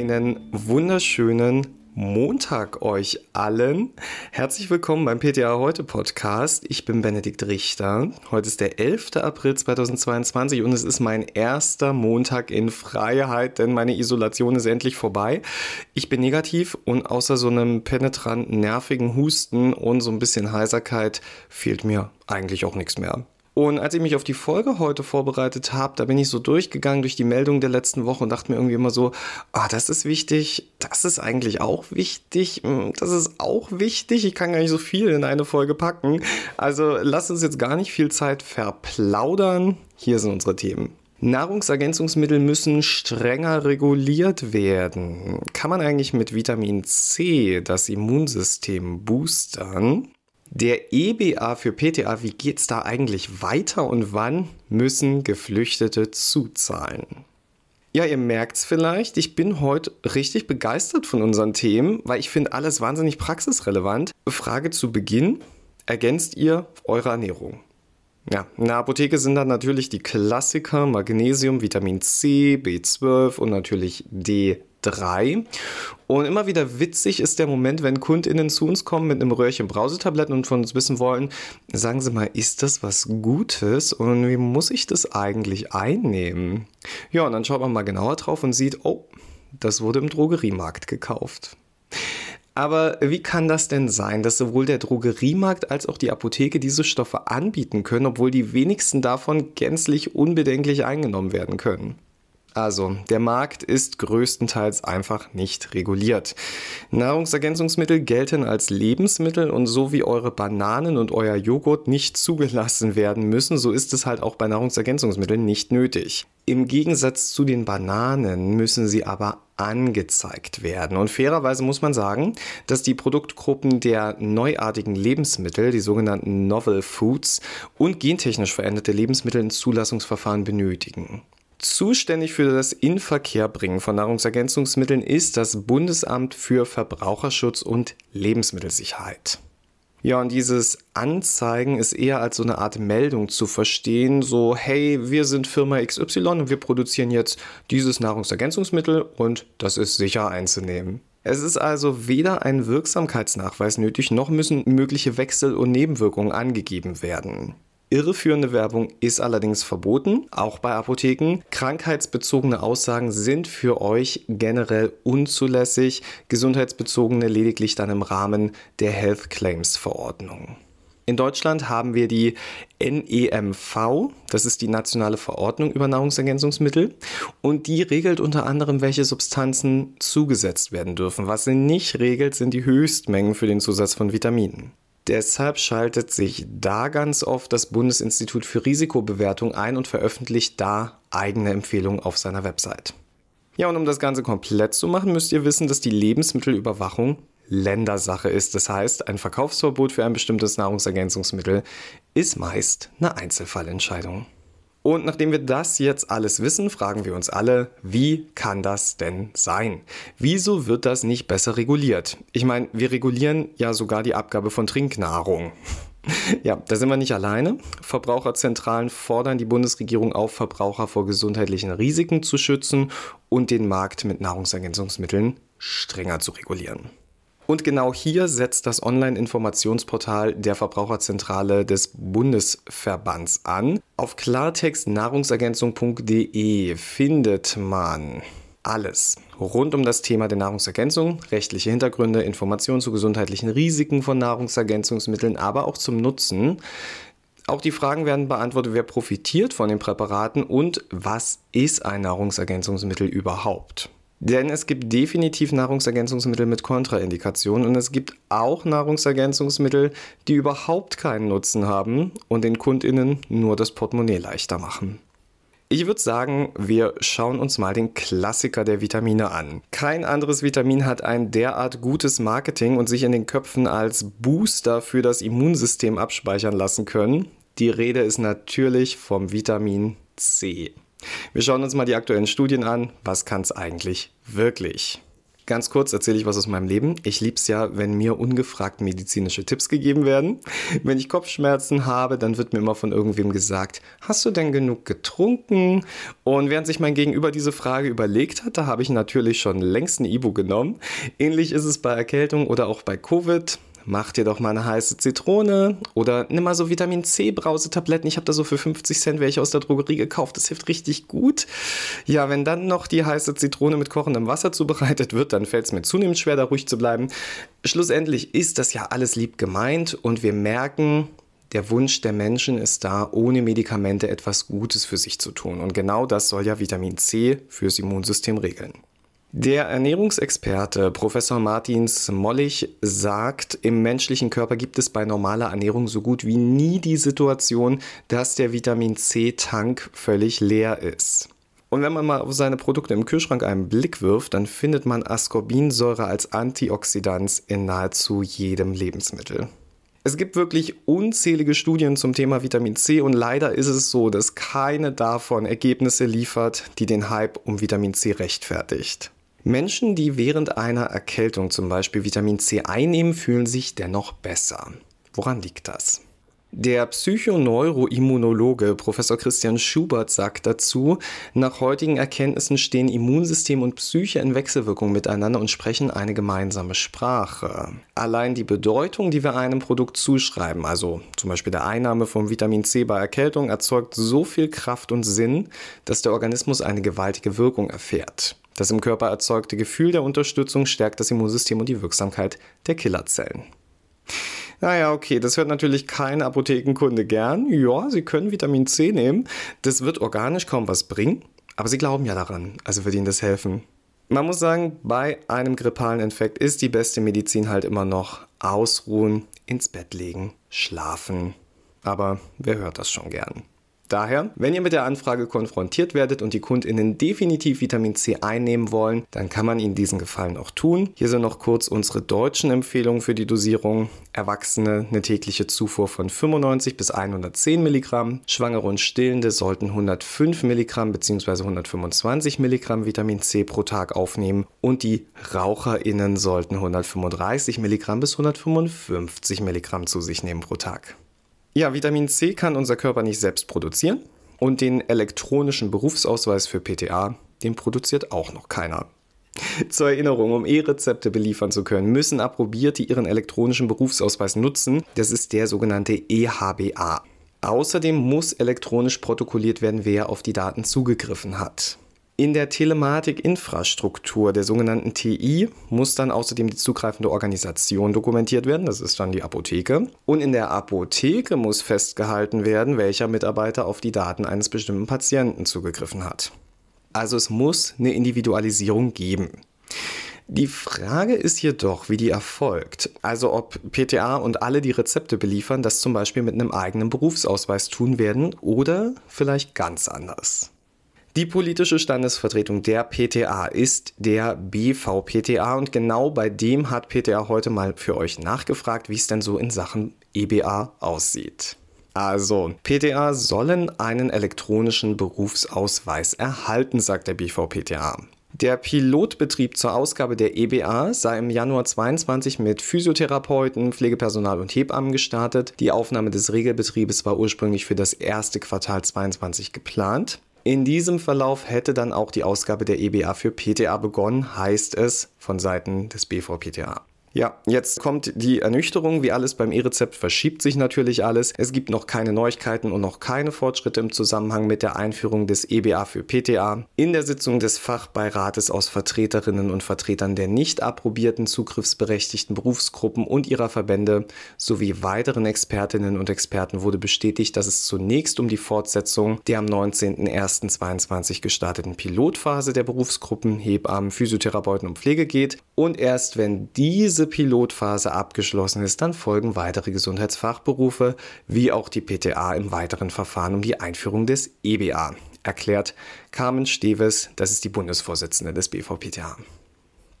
Einen wunderschönen Montag euch allen. Herzlich willkommen beim PTA Heute Podcast. Ich bin Benedikt Richter. Heute ist der 11. April 2022 und es ist mein erster Montag in Freiheit, denn meine Isolation ist endlich vorbei. Ich bin negativ und außer so einem penetranten, nervigen Husten und so ein bisschen Heiserkeit fehlt mir eigentlich auch nichts mehr. Und als ich mich auf die Folge heute vorbereitet habe, da bin ich so durchgegangen durch die Meldungen der letzten Woche und dachte mir irgendwie immer so, ah, das ist wichtig, das ist eigentlich auch wichtig, hm, das ist auch wichtig, ich kann gar nicht so viel in eine Folge packen. Also lass uns jetzt gar nicht viel Zeit verplaudern. Hier sind unsere Themen. Nahrungsergänzungsmittel müssen strenger reguliert werden. Kann man eigentlich mit Vitamin C das Immunsystem boostern? Der EBA für PTA, wie geht's da eigentlich weiter und wann müssen Geflüchtete zuzahlen? Ja, ihr merkt's vielleicht, ich bin heute richtig begeistert von unseren Themen, weil ich finde alles wahnsinnig praxisrelevant. Frage zu Beginn, ergänzt ihr eure Ernährung? Ja, in der Apotheke sind dann natürlich die Klassiker Magnesium, Vitamin C, B12 und natürlich D 3. Und immer wieder witzig ist der Moment, wenn KundInnen zu uns kommen mit einem Röhrchen Brausetabletten und von uns wissen wollen, sagen Sie mal, ist das was Gutes und wie muss ich das eigentlich einnehmen? Ja, und dann schaut man mal genauer drauf und sieht, oh, das wurde im Drogeriemarkt gekauft. Aber wie kann das denn sein, dass sowohl der Drogeriemarkt als auch die Apotheke diese Stoffe anbieten können, obwohl die wenigsten davon gänzlich unbedenklich eingenommen werden können? Also, der Markt ist größtenteils einfach nicht reguliert. Nahrungsergänzungsmittel gelten als Lebensmittel und so wie eure Bananen und euer Joghurt nicht zugelassen werden müssen, so ist es halt auch bei Nahrungsergänzungsmitteln nicht nötig. Im Gegensatz zu den Bananen müssen sie aber angezeigt werden. Und fairerweise muss man sagen, dass die Produktgruppen der neuartigen Lebensmittel, die sogenannten Novel Foods und gentechnisch veränderte Lebensmittel ein Zulassungsverfahren benötigen. Zuständig für das Inverkehrbringen von Nahrungsergänzungsmitteln ist das Bundesamt für Verbraucherschutz und Lebensmittelsicherheit. Ja, und dieses Anzeigen ist eher als so eine Art Meldung zu verstehen, so hey, wir sind Firma XY und wir produzieren jetzt dieses Nahrungsergänzungsmittel und das ist sicher einzunehmen. Es ist also weder ein Wirksamkeitsnachweis nötig, noch müssen mögliche Wechsel- und Nebenwirkungen angegeben werden. Irreführende Werbung ist allerdings verboten, auch bei Apotheken. Krankheitsbezogene Aussagen sind für euch generell unzulässig, gesundheitsbezogene lediglich dann im Rahmen der Health Claims Verordnung. In Deutschland haben wir die NEMV, das ist die nationale Verordnung über Nahrungsergänzungsmittel, und die regelt unter anderem, welche Substanzen zugesetzt werden dürfen. Was sie nicht regelt, sind die Höchstmengen für den Zusatz von Vitaminen. Deshalb schaltet sich da ganz oft das Bundesinstitut für Risikobewertung ein und veröffentlicht da eigene Empfehlungen auf seiner Website. Ja, und um das Ganze komplett zu machen, müsst ihr wissen, dass die Lebensmittelüberwachung Ländersache ist. Das heißt, ein Verkaufsverbot für ein bestimmtes Nahrungsergänzungsmittel ist meist eine Einzelfallentscheidung. Und nachdem wir das jetzt alles wissen, fragen wir uns alle, wie kann das denn sein? Wieso wird das nicht besser reguliert? Ich meine, wir regulieren ja sogar die Abgabe von Trinknahrung. Ja, da sind wir nicht alleine. Verbraucherzentralen fordern die Bundesregierung auf, Verbraucher vor gesundheitlichen Risiken zu schützen und den Markt mit Nahrungsergänzungsmitteln strenger zu regulieren. Und genau hier setzt das Online-Informationsportal der Verbraucherzentrale des Bundesverbands an. Auf klartextnahrungsergänzung.de findet man alles rund um das Thema der Nahrungsergänzung, rechtliche Hintergründe, Informationen zu gesundheitlichen Risiken von Nahrungsergänzungsmitteln, aber auch zum Nutzen. Auch die Fragen werden beantwortet, wer profitiert von den Präparaten und was ist ein Nahrungsergänzungsmittel überhaupt. Denn es gibt definitiv Nahrungsergänzungsmittel mit Kontraindikationen und es gibt auch Nahrungsergänzungsmittel, die überhaupt keinen Nutzen haben und den Kundinnen nur das Portemonnaie leichter machen. Ich würde sagen, wir schauen uns mal den Klassiker der Vitamine an. Kein anderes Vitamin hat ein derart gutes Marketing und sich in den Köpfen als Booster für das Immunsystem abspeichern lassen können. Die Rede ist natürlich vom Vitamin C. Wir schauen uns mal die aktuellen Studien an. Was kann es eigentlich wirklich? Ganz kurz erzähle ich was aus meinem Leben. Ich liebe es ja, wenn mir ungefragt medizinische Tipps gegeben werden. Wenn ich Kopfschmerzen habe, dann wird mir immer von irgendwem gesagt, hast du denn genug getrunken? Und während sich mein Gegenüber diese Frage überlegt hat, da habe ich natürlich schon längst ein Ibu genommen. Ähnlich ist es bei Erkältung oder auch bei Covid mach dir doch mal eine heiße Zitrone oder nimm mal so Vitamin C Brausetabletten. Ich habe da so für 50 Cent welche aus der Drogerie gekauft. Das hilft richtig gut. Ja, wenn dann noch die heiße Zitrone mit kochendem Wasser zubereitet wird, dann fällt es mir zunehmend schwer, da ruhig zu bleiben. Schlussendlich ist das ja alles lieb gemeint und wir merken, der Wunsch der Menschen ist da, ohne Medikamente etwas Gutes für sich zu tun. Und genau das soll ja Vitamin C fürs Immunsystem regeln. Der Ernährungsexperte Professor Martin Smollig sagt, im menschlichen Körper gibt es bei normaler Ernährung so gut wie nie die Situation, dass der Vitamin C-Tank völlig leer ist. Und wenn man mal auf seine Produkte im Kühlschrank einen Blick wirft, dann findet man Ascorbinsäure als Antioxidant in nahezu jedem Lebensmittel. Es gibt wirklich unzählige Studien zum Thema Vitamin C und leider ist es so, dass keine davon Ergebnisse liefert, die den Hype um Vitamin C rechtfertigt. Menschen, die während einer Erkältung zum Beispiel Vitamin C einnehmen, fühlen sich dennoch besser. Woran liegt das? Der Psychoneuroimmunologe Professor Christian Schubert sagt dazu, nach heutigen Erkenntnissen stehen Immunsystem und Psyche in Wechselwirkung miteinander und sprechen eine gemeinsame Sprache. Allein die Bedeutung, die wir einem Produkt zuschreiben, also zum Beispiel der Einnahme von Vitamin C bei Erkältung, erzeugt so viel Kraft und Sinn, dass der Organismus eine gewaltige Wirkung erfährt. Das im Körper erzeugte Gefühl der Unterstützung stärkt das Immunsystem und die Wirksamkeit der Killerzellen. Naja, okay, das hört natürlich kein Apothekenkunde gern. Ja, Sie können Vitamin C nehmen. Das wird organisch kaum was bringen, aber Sie glauben ja daran, also wird Ihnen das helfen. Man muss sagen, bei einem grippalen Infekt ist die beste Medizin halt immer noch ausruhen, ins Bett legen, schlafen. Aber wer hört das schon gern? Daher, wenn ihr mit der Anfrage konfrontiert werdet und die KundInnen definitiv Vitamin C einnehmen wollen, dann kann man ihnen diesen Gefallen auch tun. Hier sind noch kurz unsere deutschen Empfehlungen für die Dosierung. Erwachsene eine tägliche Zufuhr von 95 bis 110 Milligramm. Schwangere und Stillende sollten 105 Milligramm bzw. 125 Milligramm Vitamin C pro Tag aufnehmen und die RaucherInnen sollten 135 Milligramm bis 155 Milligramm zu sich nehmen pro Tag. Ja, Vitamin C kann unser Körper nicht selbst produzieren und den elektronischen Berufsausweis für PTA, den produziert auch noch keiner. Zur Erinnerung, um E-Rezepte beliefern zu können, müssen Approbierte ihren elektronischen Berufsausweis nutzen. Das ist der sogenannte EHBA. Außerdem muss elektronisch protokolliert werden, wer auf die Daten zugegriffen hat. In der Telematikinfrastruktur der sogenannten TI muss dann außerdem die zugreifende Organisation dokumentiert werden, das ist dann die Apotheke. Und in der Apotheke muss festgehalten werden, welcher Mitarbeiter auf die Daten eines bestimmten Patienten zugegriffen hat. Also es muss eine Individualisierung geben. Die Frage ist jedoch, wie die erfolgt. Also ob PTA und alle, die Rezepte beliefern, das zum Beispiel mit einem eigenen Berufsausweis tun werden oder vielleicht ganz anders. Die politische Standesvertretung der PTA ist der BVPTA und genau bei dem hat PTA heute mal für euch nachgefragt, wie es denn so in Sachen EBA aussieht. Also, PTA sollen einen elektronischen Berufsausweis erhalten, sagt der BVPTA. Der Pilotbetrieb zur Ausgabe der EBA sei im Januar 22 mit Physiotherapeuten, Pflegepersonal und Hebammen gestartet. Die Aufnahme des Regelbetriebes war ursprünglich für das erste Quartal 22 geplant. In diesem Verlauf hätte dann auch die Ausgabe der EBA für PTA begonnen, heißt es von Seiten des BVPTA. Ja, jetzt kommt die Ernüchterung. Wie alles beim E-Rezept verschiebt sich natürlich alles. Es gibt noch keine Neuigkeiten und noch keine Fortschritte im Zusammenhang mit der Einführung des EBA für PTA. In der Sitzung des Fachbeirates aus Vertreterinnen und Vertretern der nicht approbierten zugriffsberechtigten Berufsgruppen und ihrer Verbände sowie weiteren Expertinnen und Experten wurde bestätigt, dass es zunächst um die Fortsetzung der am 19.01.22 gestarteten Pilotphase der Berufsgruppen Hebammen, Physiotherapeuten und Pflege geht und erst wenn diese diese Pilotphase abgeschlossen ist, dann folgen weitere Gesundheitsfachberufe wie auch die PTA im weiteren Verfahren um die Einführung des EBA, erklärt Carmen Steves, das ist die Bundesvorsitzende des BVPTA.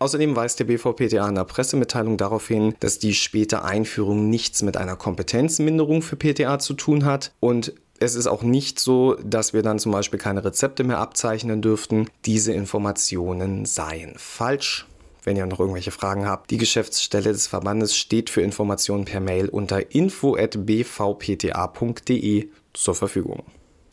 Außerdem weist der BVPTA in der Pressemitteilung darauf hin, dass die späte Einführung nichts mit einer Kompetenzminderung für PTA zu tun hat und es ist auch nicht so, dass wir dann zum Beispiel keine Rezepte mehr abzeichnen dürften. Diese Informationen seien falsch. Wenn ihr noch irgendwelche Fragen habt. Die Geschäftsstelle des Verbandes steht für Informationen per Mail unter info.bvpta.de zur Verfügung.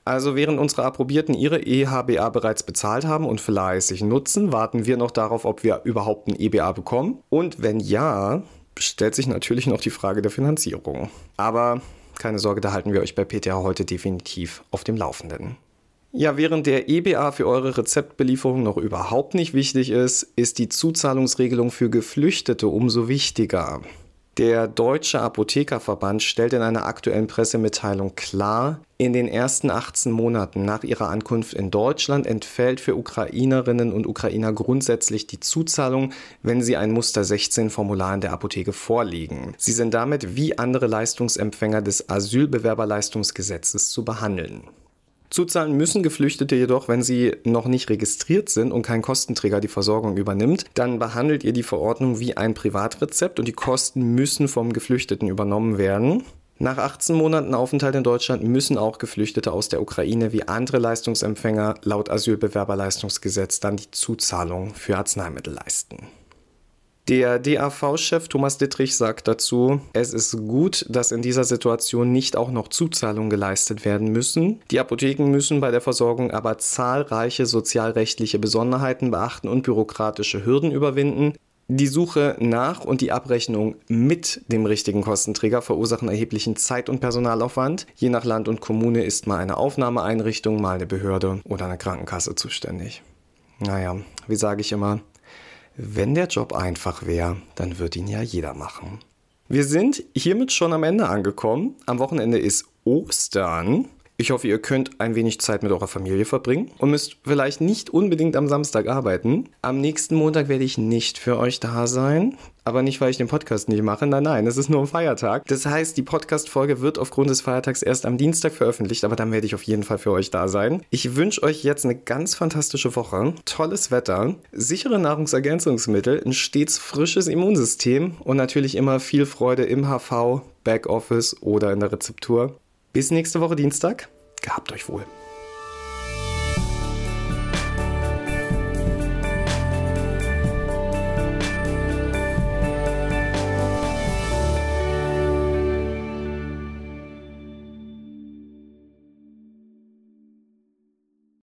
Also während unsere Approbierten ihre EHBA bereits bezahlt haben und fleißig nutzen, warten wir noch darauf, ob wir überhaupt ein EBA bekommen. Und wenn ja, stellt sich natürlich noch die Frage der Finanzierung. Aber keine Sorge, da halten wir euch bei PTA heute definitiv auf dem Laufenden. Ja, während der EBA für eure Rezeptbelieferung noch überhaupt nicht wichtig ist, ist die Zuzahlungsregelung für Geflüchtete umso wichtiger. Der Deutsche Apothekerverband stellt in einer aktuellen Pressemitteilung klar, in den ersten 18 Monaten nach ihrer Ankunft in Deutschland entfällt für Ukrainerinnen und Ukrainer grundsätzlich die Zuzahlung, wenn sie ein Muster 16 Formular in der Apotheke vorlegen. Sie sind damit wie andere Leistungsempfänger des Asylbewerberleistungsgesetzes zu behandeln. Zuzahlen müssen Geflüchtete jedoch, wenn sie noch nicht registriert sind und kein Kostenträger die Versorgung übernimmt. Dann behandelt ihr die Verordnung wie ein Privatrezept und die Kosten müssen vom Geflüchteten übernommen werden. Nach 18 Monaten Aufenthalt in Deutschland müssen auch Geflüchtete aus der Ukraine wie andere Leistungsempfänger laut Asylbewerberleistungsgesetz dann die Zuzahlung für Arzneimittel leisten. Der DAV-Chef Thomas Dittrich sagt dazu, es ist gut, dass in dieser Situation nicht auch noch Zuzahlungen geleistet werden müssen. Die Apotheken müssen bei der Versorgung aber zahlreiche sozialrechtliche Besonderheiten beachten und bürokratische Hürden überwinden. Die Suche nach und die Abrechnung mit dem richtigen Kostenträger verursachen erheblichen Zeit- und Personalaufwand. Je nach Land und Kommune ist mal eine Aufnahmeeinrichtung, mal eine Behörde oder eine Krankenkasse zuständig. Naja, wie sage ich immer, wenn der Job einfach wäre, dann würde ihn ja jeder machen. Wir sind hiermit schon am Ende angekommen. Am Wochenende ist Ostern. Ich hoffe, ihr könnt ein wenig Zeit mit eurer Familie verbringen und müsst vielleicht nicht unbedingt am Samstag arbeiten. Am nächsten Montag werde ich nicht für euch da sein. Aber nicht, weil ich den Podcast nicht mache. Nein, nein, es ist nur ein Feiertag. Das heißt, die Podcast-Folge wird aufgrund des Feiertags erst am Dienstag veröffentlicht, aber dann werde ich auf jeden Fall für euch da sein. Ich wünsche euch jetzt eine ganz fantastische Woche, tolles Wetter, sichere Nahrungsergänzungsmittel, ein stets frisches Immunsystem und natürlich immer viel Freude im HV, Backoffice oder in der Rezeptur. Bis nächste Woche Dienstag. Gehabt euch wohl.